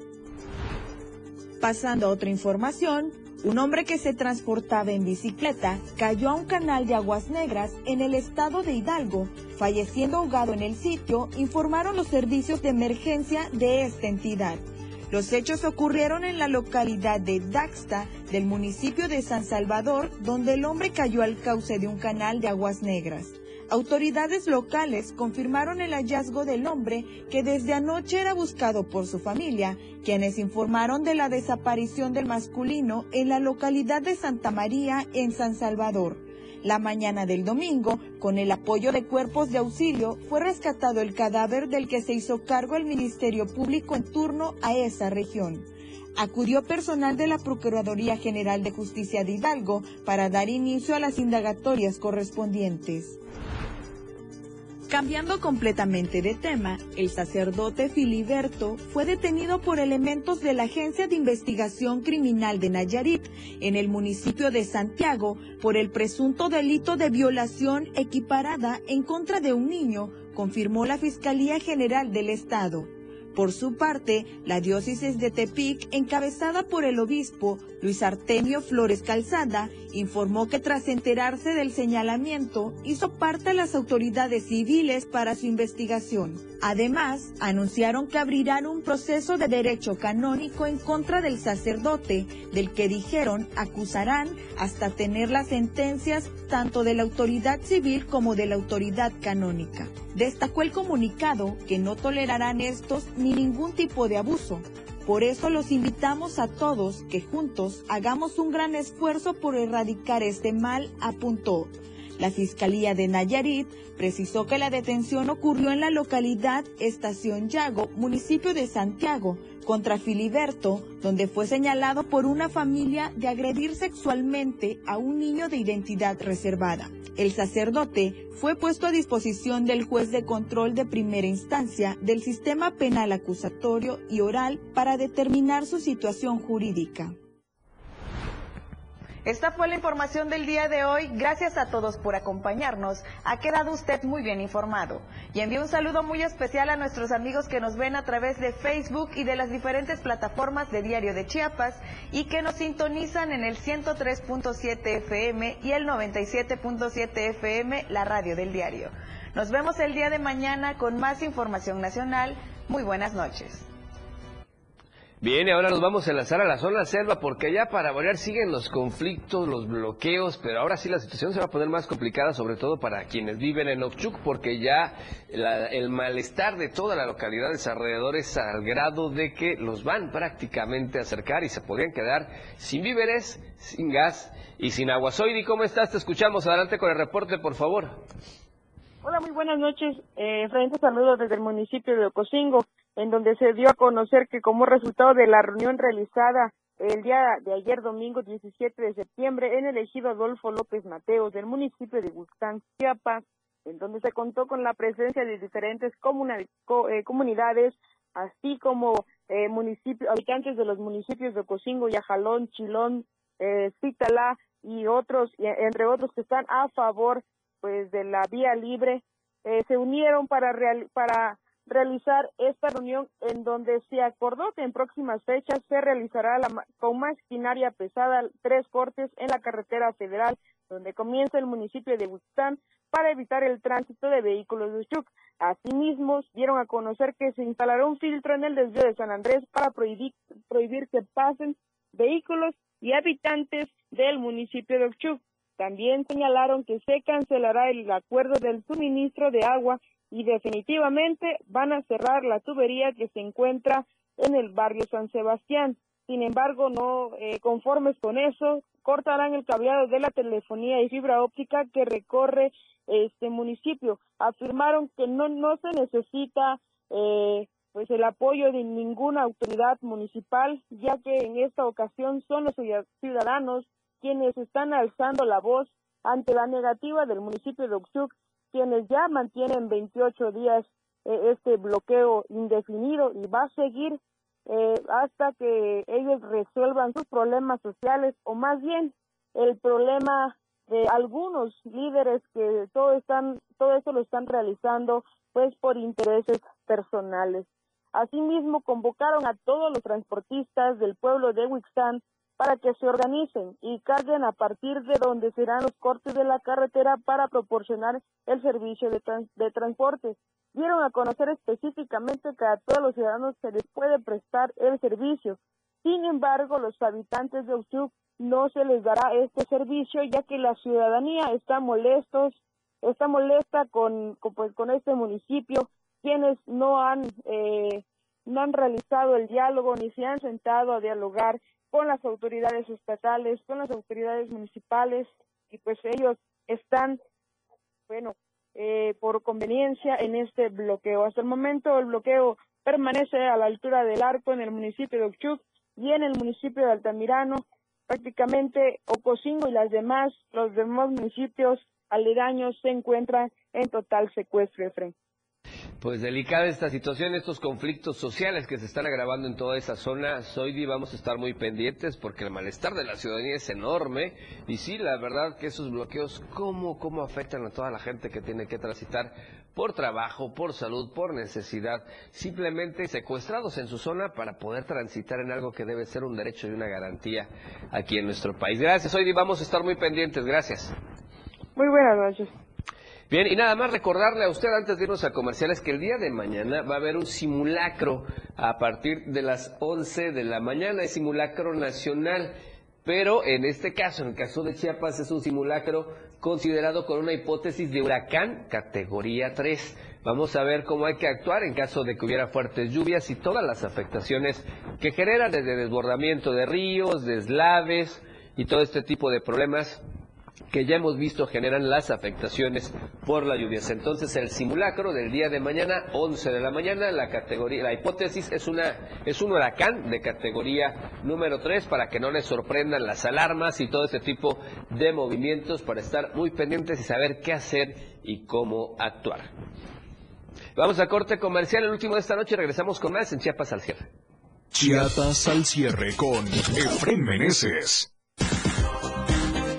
Pasando a otra información, un hombre que se transportaba en bicicleta cayó a un canal de aguas negras en el estado de Hidalgo, falleciendo ahogado en el sitio, informaron los servicios de emergencia de esta entidad. Los hechos ocurrieron en la localidad de Daxta, del municipio de San Salvador, donde el hombre cayó al cauce de un canal de aguas negras. Autoridades locales confirmaron el hallazgo del hombre que desde anoche era buscado por su familia, quienes informaron de la desaparición del masculino en la localidad de Santa María en San Salvador. La mañana del domingo, con el apoyo de cuerpos de auxilio, fue rescatado el cadáver del que se hizo cargo el Ministerio Público en turno a esa región. Acudió personal de la Procuraduría General de Justicia de Hidalgo para dar inicio a las indagatorias correspondientes. Cambiando completamente de tema, el sacerdote Filiberto fue detenido por elementos de la Agencia de Investigación Criminal de Nayarit en el municipio de Santiago por el presunto delito de violación equiparada en contra de un niño, confirmó la Fiscalía General del Estado. Por su parte, la diócesis de Tepic, encabezada por el obispo Luis Artemio Flores Calzada, informó que tras enterarse del señalamiento, hizo parte a las autoridades civiles para su investigación. Además, anunciaron que abrirán un proceso de derecho canónico en contra del sacerdote, del que dijeron acusarán hasta tener las sentencias tanto de la autoridad civil como de la autoridad canónica. Destacó el comunicado que no tolerarán estos ni ningún tipo de abuso. Por eso los invitamos a todos que juntos hagamos un gran esfuerzo por erradicar este mal, apuntó. La Fiscalía de Nayarit precisó que la detención ocurrió en la localidad Estación Yago, municipio de Santiago, contra Filiberto, donde fue señalado por una familia de agredir sexualmente a un niño de identidad reservada. El sacerdote fue puesto a disposición del juez de control de primera instancia del sistema penal acusatorio y oral para determinar su situación jurídica. Esta fue la información del día de hoy. Gracias a todos por acompañarnos. Ha quedado usted muy bien informado. Y envío un saludo muy especial a nuestros amigos que nos ven a través de Facebook y de las diferentes plataformas de Diario de Chiapas y que nos sintonizan en el 103.7 FM y el 97.7 FM, la radio del diario. Nos vemos el día de mañana con más información nacional. Muy buenas noches. Bien, ahora nos vamos a lanzar a la zona selva porque ya para variar siguen los conflictos, los bloqueos, pero ahora sí la situación se va a poner más complicada, sobre todo para quienes viven en Ochuc, porque ya el malestar de toda la localidad de alrededor es al grado de que los van prácticamente a acercar y se podrían quedar sin víveres, sin gas y sin agua. Soyri, ¿cómo estás? Te escuchamos. Adelante con el reporte, por favor. Hola, muy buenas noches. Eh, frente saludos desde el municipio de Ocosingo en donde se dio a conocer que como resultado de la reunión realizada el día de ayer domingo 17 de septiembre en el ejido Adolfo López Mateos del municipio de Gustán, Chiapas, en donde se contó con la presencia de diferentes eh, comunidades, así como eh, municipios, habitantes de los municipios de Cocingo, Yajalón, Chilón, eh, y otros, entre otros que están a favor pues de la vía libre, eh, se unieron para, real, para realizar esta reunión en donde se acordó que en próximas fechas se realizará la, con maquinaria pesada tres cortes en la carretera federal donde comienza el municipio de Buxtán para evitar el tránsito de vehículos de Chuc. Asimismo, dieron a conocer que se instalará un filtro en el desvío de San Andrés para prohibir, prohibir que pasen vehículos y habitantes del municipio de Ochuc. También señalaron que se cancelará el acuerdo del suministro de agua y definitivamente van a cerrar la tubería que se encuentra en el barrio San Sebastián. Sin embargo, no eh, conformes con eso, cortarán el cableado de la telefonía y fibra óptica que recorre este municipio. Afirmaron que no no se necesita eh, pues el apoyo de ninguna autoridad municipal, ya que en esta ocasión son los ciudadanos quienes están alzando la voz ante la negativa del municipio de Oxuc quienes ya mantienen 28 días eh, este bloqueo indefinido y va a seguir eh, hasta que ellos resuelvan sus problemas sociales o más bien el problema de algunos líderes que todo están todo eso lo están realizando pues por intereses personales. Asimismo convocaron a todos los transportistas del pueblo de Wixán para que se organicen y carguen a partir de donde serán los cortes de la carretera para proporcionar el servicio de, de transporte. Dieron a conocer específicamente que a todos los ciudadanos se les puede prestar el servicio. Sin embargo, los habitantes de Uchuc no se les dará este servicio ya que la ciudadanía está molestos está molesta con, con, pues, con este municipio, quienes no han, eh, no han realizado el diálogo ni se han sentado a dialogar con las autoridades estatales, con las autoridades municipales y pues ellos están, bueno, eh, por conveniencia en este bloqueo. Hasta el momento el bloqueo permanece a la altura del arco en el municipio de Ochuc y en el municipio de Altamirano. Prácticamente Ocosingo y las demás, los demás municipios aledaños se encuentran en total secuestro, Efraín. Pues delicada esta situación, estos conflictos sociales que se están agravando en toda esa zona. Soy vamos a estar muy pendientes porque el malestar de la ciudadanía es enorme. Y sí, la verdad que esos bloqueos, ¿cómo, cómo afectan a toda la gente que tiene que transitar por trabajo, por salud, por necesidad, simplemente secuestrados en su zona para poder transitar en algo que debe ser un derecho y una garantía aquí en nuestro país. Gracias, hoy vamos a estar muy pendientes. Gracias. Muy buenas noches. Bien, y nada más recordarle a usted antes de irnos a comerciales que el día de mañana va a haber un simulacro a partir de las 11 de la mañana, es simulacro nacional, pero en este caso, en el caso de Chiapas, es un simulacro considerado con una hipótesis de huracán categoría 3. Vamos a ver cómo hay que actuar en caso de que hubiera fuertes lluvias y todas las afectaciones que generan desde desbordamiento de ríos, deslaves y todo este tipo de problemas que ya hemos visto generan las afectaciones por las lluvias. Entonces el simulacro del día de mañana, 11 de la mañana, la categoría, la hipótesis es una es un huracán de categoría número 3 para que no les sorprendan las alarmas y todo ese tipo de movimientos para estar muy pendientes y saber qué hacer y cómo actuar. Vamos a corte comercial, el último de esta noche regresamos con más en Chiapas al cierre. Chiapas al cierre con Efren Meneses.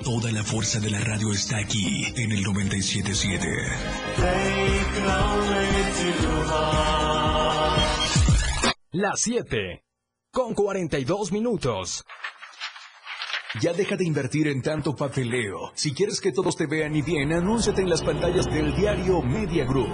Toda la fuerza de la radio está aquí en el 977. Las 7 con 42 minutos. Ya deja de invertir en tanto papeleo. Si quieres que todos te vean y bien, anúnciate en las pantallas del diario Media Group.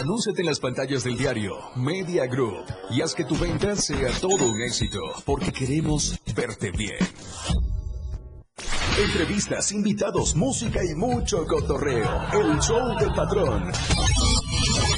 Anúnciate en las pantallas del diario Media Group y haz que tu venta sea todo un éxito, porque queremos verte bien. Entrevistas, invitados, música y mucho cotorreo. El show del patrón.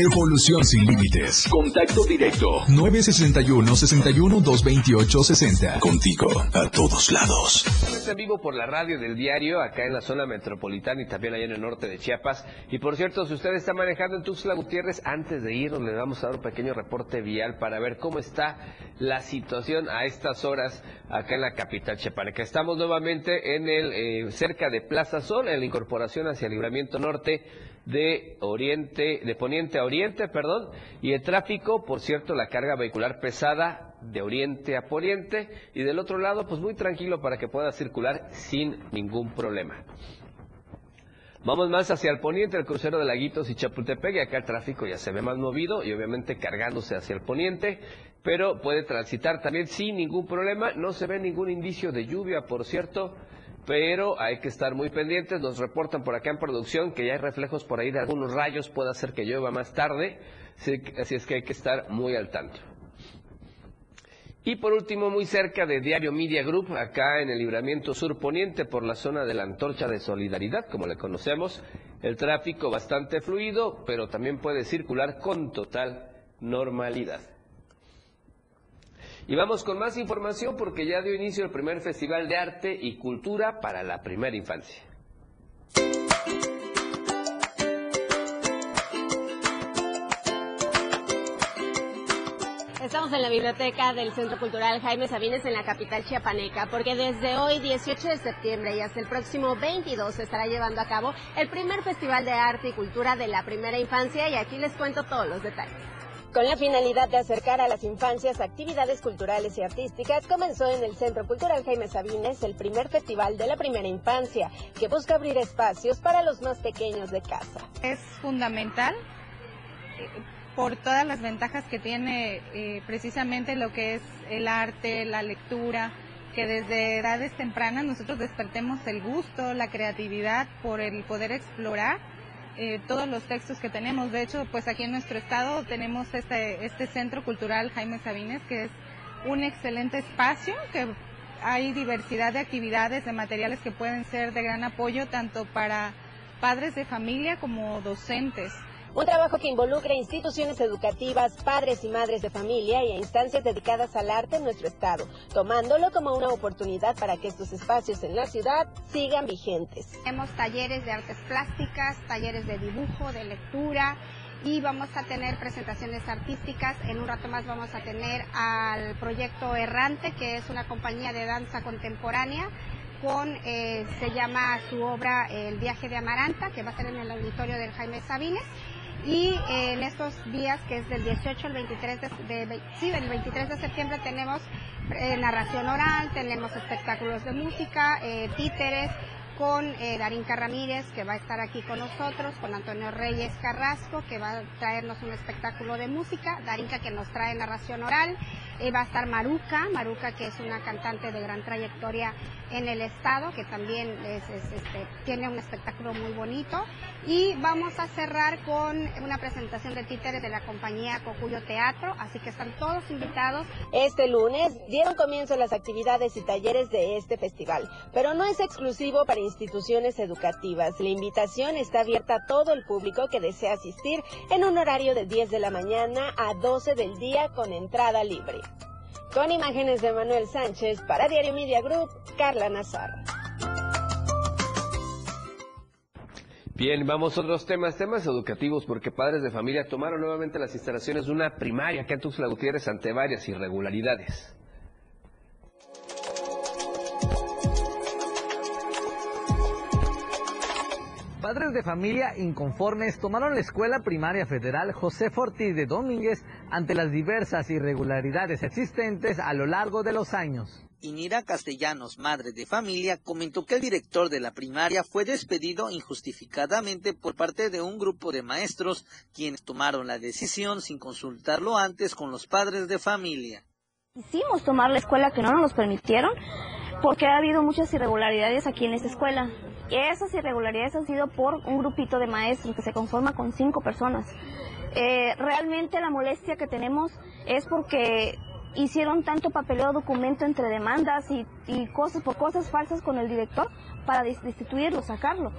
Evolución sin límites. Contacto directo. 961-61-228-60. Contigo, a todos lados. Estamos en vivo por la radio del diario, acá en la zona metropolitana y también allá en el norte de Chiapas. Y por cierto, si usted está manejando en Tuxtla Gutiérrez, antes de irnos le vamos a dar un pequeño reporte vial para ver cómo está la situación a estas horas acá en la capital chiapaneca. Estamos nuevamente en el eh, cerca de Plaza Sol, en la incorporación hacia el libramiento norte de oriente, de poniente a oriente, perdón, y el tráfico, por cierto, la carga vehicular pesada de oriente a poniente y del otro lado, pues muy tranquilo para que pueda circular sin ningún problema. Vamos más hacia el poniente, el crucero de Laguitos y Chapultepec, y acá el tráfico ya se ve más movido y obviamente cargándose hacia el poniente, pero puede transitar también sin ningún problema. No se ve ningún indicio de lluvia, por cierto, pero hay que estar muy pendientes. Nos reportan por acá en producción que ya hay reflejos por ahí de algunos rayos, puede hacer que llueva más tarde, así es que hay que estar muy al tanto. Y por último, muy cerca de Diario Media Group, acá en el libramiento sur poniente por la zona de la Antorcha de Solidaridad, como le conocemos, el tráfico bastante fluido, pero también puede circular con total normalidad. Y vamos con más información porque ya dio inicio el primer Festival de Arte y Cultura para la primera infancia. Estamos en la biblioteca del Centro Cultural Jaime Sabines en la capital chiapaneca, porque desde hoy 18 de septiembre y hasta el próximo 22 se estará llevando a cabo el primer Festival de Arte y Cultura de la primera infancia y aquí les cuento todos los detalles. Con la finalidad de acercar a las infancias actividades culturales y artísticas, comenzó en el Centro Cultural Jaime Sabines el primer festival de la primera infancia, que busca abrir espacios para los más pequeños de casa. Es fundamental eh, por todas las ventajas que tiene eh, precisamente lo que es el arte, la lectura, que desde edades tempranas nosotros despertemos el gusto, la creatividad por el poder explorar eh, todos los textos que tenemos. De hecho, pues aquí en nuestro estado tenemos este, este Centro Cultural Jaime Sabines, que es un excelente espacio, que hay diversidad de actividades, de materiales que pueden ser de gran apoyo tanto para padres de familia como docentes. Un trabajo que involucra instituciones educativas, padres y madres de familia y a instancias dedicadas al arte en nuestro estado, tomándolo como una oportunidad para que estos espacios en la ciudad sigan vigentes. Tenemos talleres de artes plásticas, talleres de dibujo, de lectura y vamos a tener presentaciones artísticas. En un rato más vamos a tener al proyecto Errante, que es una compañía de danza contemporánea con, eh, se llama su obra El viaje de Amaranta, que va a ser en el auditorio del Jaime Sabines. Y eh, en estos días, que es del 18 al 23 de, de, sí, del 23 de septiembre, tenemos eh, narración oral, tenemos espectáculos de música, eh, títeres, con eh, Darinka Ramírez, que va a estar aquí con nosotros, con Antonio Reyes Carrasco, que va a traernos un espectáculo de música, Darinka que nos trae narración oral, va a estar Maruca, Maruca que es una cantante de gran trayectoria en el estado, que también es, este, tiene un espectáculo muy bonito, y vamos a cerrar con una presentación de títeres de la compañía Cocuyo Teatro, así que están todos invitados. Este lunes dieron comienzo las actividades y talleres de este festival, pero no es exclusivo para instituciones educativas. La invitación está abierta a todo el público que desea asistir en un horario de 10 de la mañana a 12 del día con entrada libre. Con imágenes de Manuel Sánchez para Diario Media Group, Carla Nazar. Bien, vamos a otros temas, temas educativos, porque padres de familia tomaron nuevamente las instalaciones de una primaria en Tuxtla Gutiérrez ante varias irregularidades. Padres de familia inconformes tomaron la Escuela Primaria Federal José Ortiz de Domínguez ante las diversas irregularidades existentes a lo largo de los años. Inira Castellanos, madre de familia, comentó que el director de la primaria fue despedido injustificadamente por parte de un grupo de maestros quienes tomaron la decisión sin consultarlo antes con los padres de familia. Quisimos tomar la escuela que no nos permitieron porque ha habido muchas irregularidades aquí en esta escuela. Y esas irregularidades han sido por un grupito de maestros que se conforma con cinco personas. Eh, realmente la molestia que tenemos es porque hicieron tanto papeleo documento entre demandas y, cosas por cosas falsas con el director para destituirlo, sacarlo.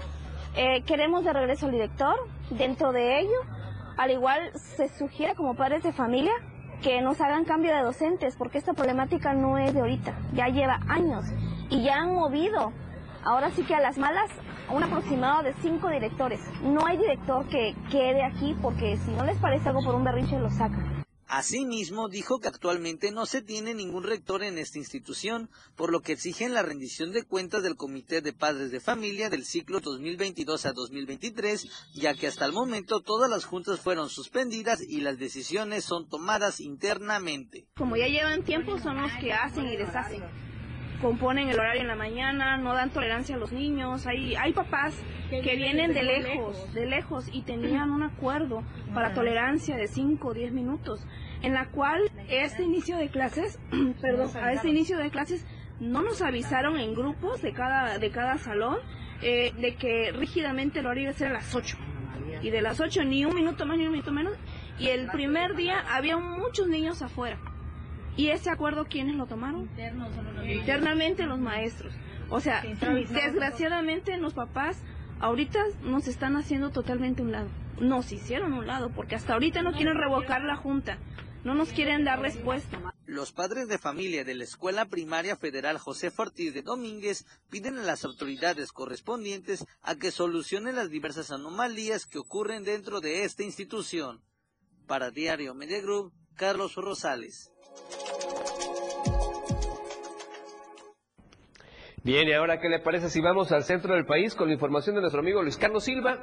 Eh, queremos de regreso al director, dentro de ello Al igual se sugiere como padres de familia que nos hagan cambio de docentes, porque esta problemática no es de ahorita, ya lleva años y ya han movido, ahora sí que a las malas, un aproximado de cinco directores. No hay director que quede aquí porque si no les parece algo por un berrinche lo sacan. Asimismo, dijo que actualmente no se tiene ningún rector en esta institución, por lo que exigen la rendición de cuentas del Comité de Padres de Familia del ciclo 2022 a 2023, ya que hasta el momento todas las juntas fueron suspendidas y las decisiones son tomadas internamente. Como ya llevan tiempo, son los que hacen y deshacen. Componen el horario en la mañana, no dan tolerancia a los niños. Hay, hay papás que vienen de lejos, de lejos y tenían un acuerdo para tolerancia de 5 o 10 minutos, en la cual este inicio de clases, perdón, a este inicio de clases no nos avisaron en grupos de cada, de cada salón eh, de que rígidamente el horario iba a ser a las 8. Y de las 8 ni un minuto más ni un minuto menos. Y el primer día había muchos niños afuera. ¿Y ese acuerdo quiénes lo tomaron? Internamente los maestros. O sea, desgraciadamente los papás ahorita nos están haciendo totalmente un lado. Nos hicieron un lado porque hasta ahorita no quieren revocar la junta. No nos quieren dar respuesta. Los padres de familia de la Escuela Primaria Federal José Ortiz de Domínguez piden a las autoridades correspondientes a que solucionen las diversas anomalías que ocurren dentro de esta institución. Para Diario Media Group, Carlos Rosales. Bien, y ahora, ¿qué le parece si vamos al centro del país con la información de nuestro amigo Luis Carlos Silva?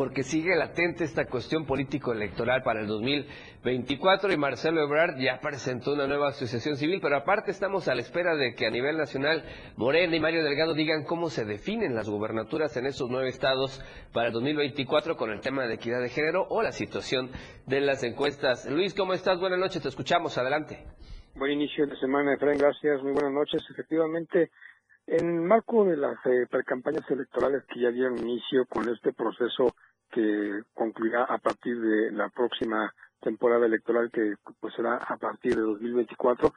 Porque sigue latente esta cuestión político-electoral para el 2024 y Marcelo Ebrard ya presentó una nueva asociación civil, pero aparte estamos a la espera de que a nivel nacional Morena y Mario Delgado digan cómo se definen las gubernaturas en esos nueve estados para el 2024 con el tema de equidad de género o la situación de las encuestas. Luis, ¿cómo estás? Buenas noches, te escuchamos, adelante. Buen inicio de semana, Efraín, gracias, muy buenas noches. Efectivamente, en marco de las eh, precampañas electorales que ya dieron inicio con este proceso que concluirá a partir de la próxima temporada electoral que pues será a partir de 2024,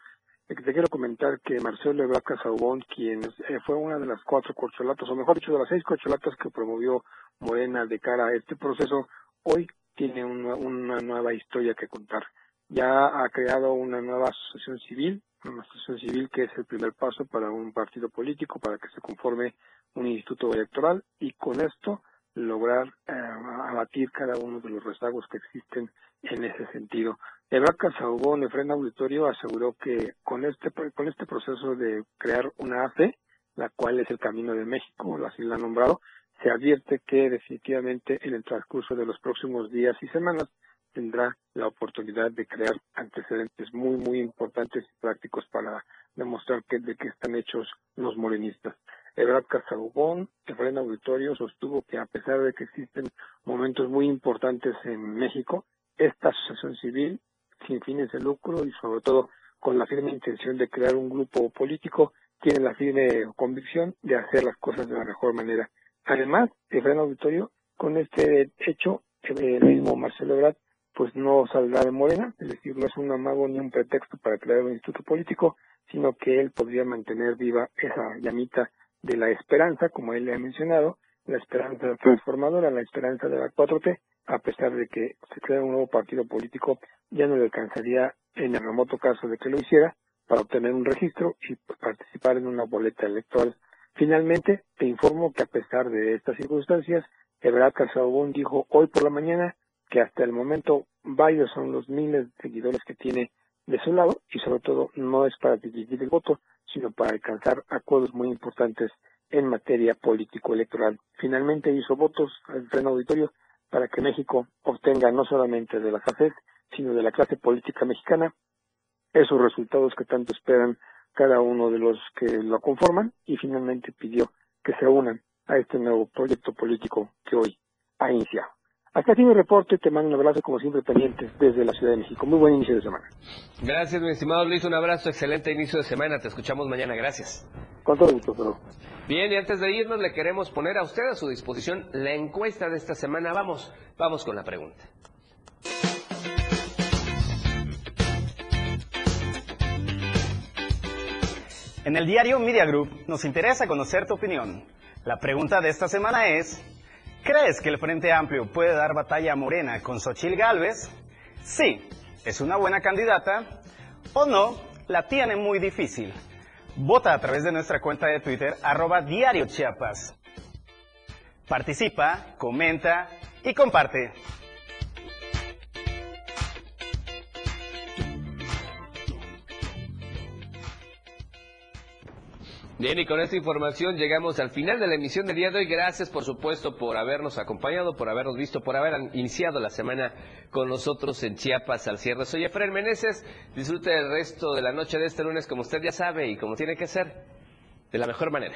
eh, te quiero comentar que Marcelo Ebrard Casaubon, quien eh, fue una de las cuatro corcholatas, o mejor dicho, de las seis corcholatas que promovió Morena de cara a este proceso, hoy tiene una, una nueva historia que contar. Ya ha creado una nueva asociación civil, una asociación civil que es el primer paso para un partido político, para que se conforme un instituto electoral y con esto lograr eh, abatir cada uno de los rezagos que existen en ese sentido. Ebrard Casaubon, Efren Auditorio, aseguró que con este, con este proceso de crear una AFE, la cual es el camino de México, así la ha nombrado, se advierte que definitivamente en el transcurso de los próximos días y semanas tendrá la oportunidad de crear antecedentes muy, muy importantes y prácticos para demostrar que, de qué están hechos los morenistas. Ebrard Casaubon, Efraín Auditorio, sostuvo que a pesar de que existen momentos muy importantes en México, esta asociación civil, sin fines de lucro y sobre todo con la firme intención de crear un grupo político, tiene la firme convicción de hacer las cosas de la mejor manera. Además, Efraín Auditorio, con este hecho, el mismo Marcelo Ebrard pues no saldrá de Morena, es decir, no es un amago ni un pretexto para crear un instituto político, sino que él podría mantener viva esa llamita de la esperanza, como él le ha mencionado, la esperanza transformadora, la esperanza de la 4T, a pesar de que se crea un nuevo partido político, ya no le alcanzaría en el remoto caso de que lo hiciera para obtener un registro y participar en una boleta electoral. Finalmente, te informo que a pesar de estas circunstancias, Ebrard Casaubon dijo hoy por la mañana que hasta el momento varios son los miles de seguidores que tiene de su lado y sobre todo no es para dividir el voto, sino para alcanzar acuerdos muy importantes en materia político-electoral. Finalmente hizo votos al pleno auditorio para que México obtenga no solamente de la FACES, sino de la clase política mexicana esos resultados que tanto esperan cada uno de los que lo conforman y finalmente pidió que se unan a este nuevo proyecto político que hoy ha iniciado. Hasta aquí mi reporte, te mando un abrazo como siempre pendientes desde la Ciudad de México. Muy buen inicio de semana. Gracias, mi estimado Luis, un abrazo, excelente inicio de semana, te escuchamos mañana, gracias. Con todo gusto, pero... Bien, y antes de irnos le queremos poner a usted a su disposición la encuesta de esta semana. Vamos, vamos con la pregunta. En el diario Media Group nos interesa conocer tu opinión. La pregunta de esta semana es, ¿Crees que el Frente Amplio puede dar batalla a Morena con Xochil Gálvez? Sí, es una buena candidata. O no, la tiene muy difícil. Vota a través de nuestra cuenta de Twitter, arroba Diario Chiapas. Participa, comenta y comparte. Bien, y con esta información llegamos al final de la emisión del día de hoy. Gracias, por supuesto, por habernos acompañado, por habernos visto, por haber iniciado la semana con nosotros en Chiapas al cierre. Soy Efraín Meneses. Disfrute el resto de la noche de este lunes como usted ya sabe y como tiene que ser, de la mejor manera.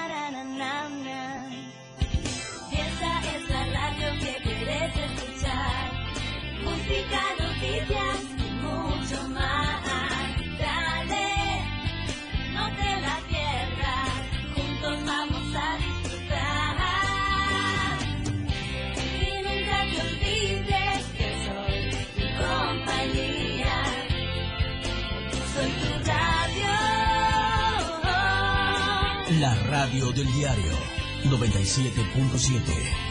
Tu radio. La radio del diario 97.7.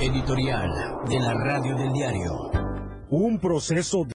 Editorial de la radio del diario. Un proceso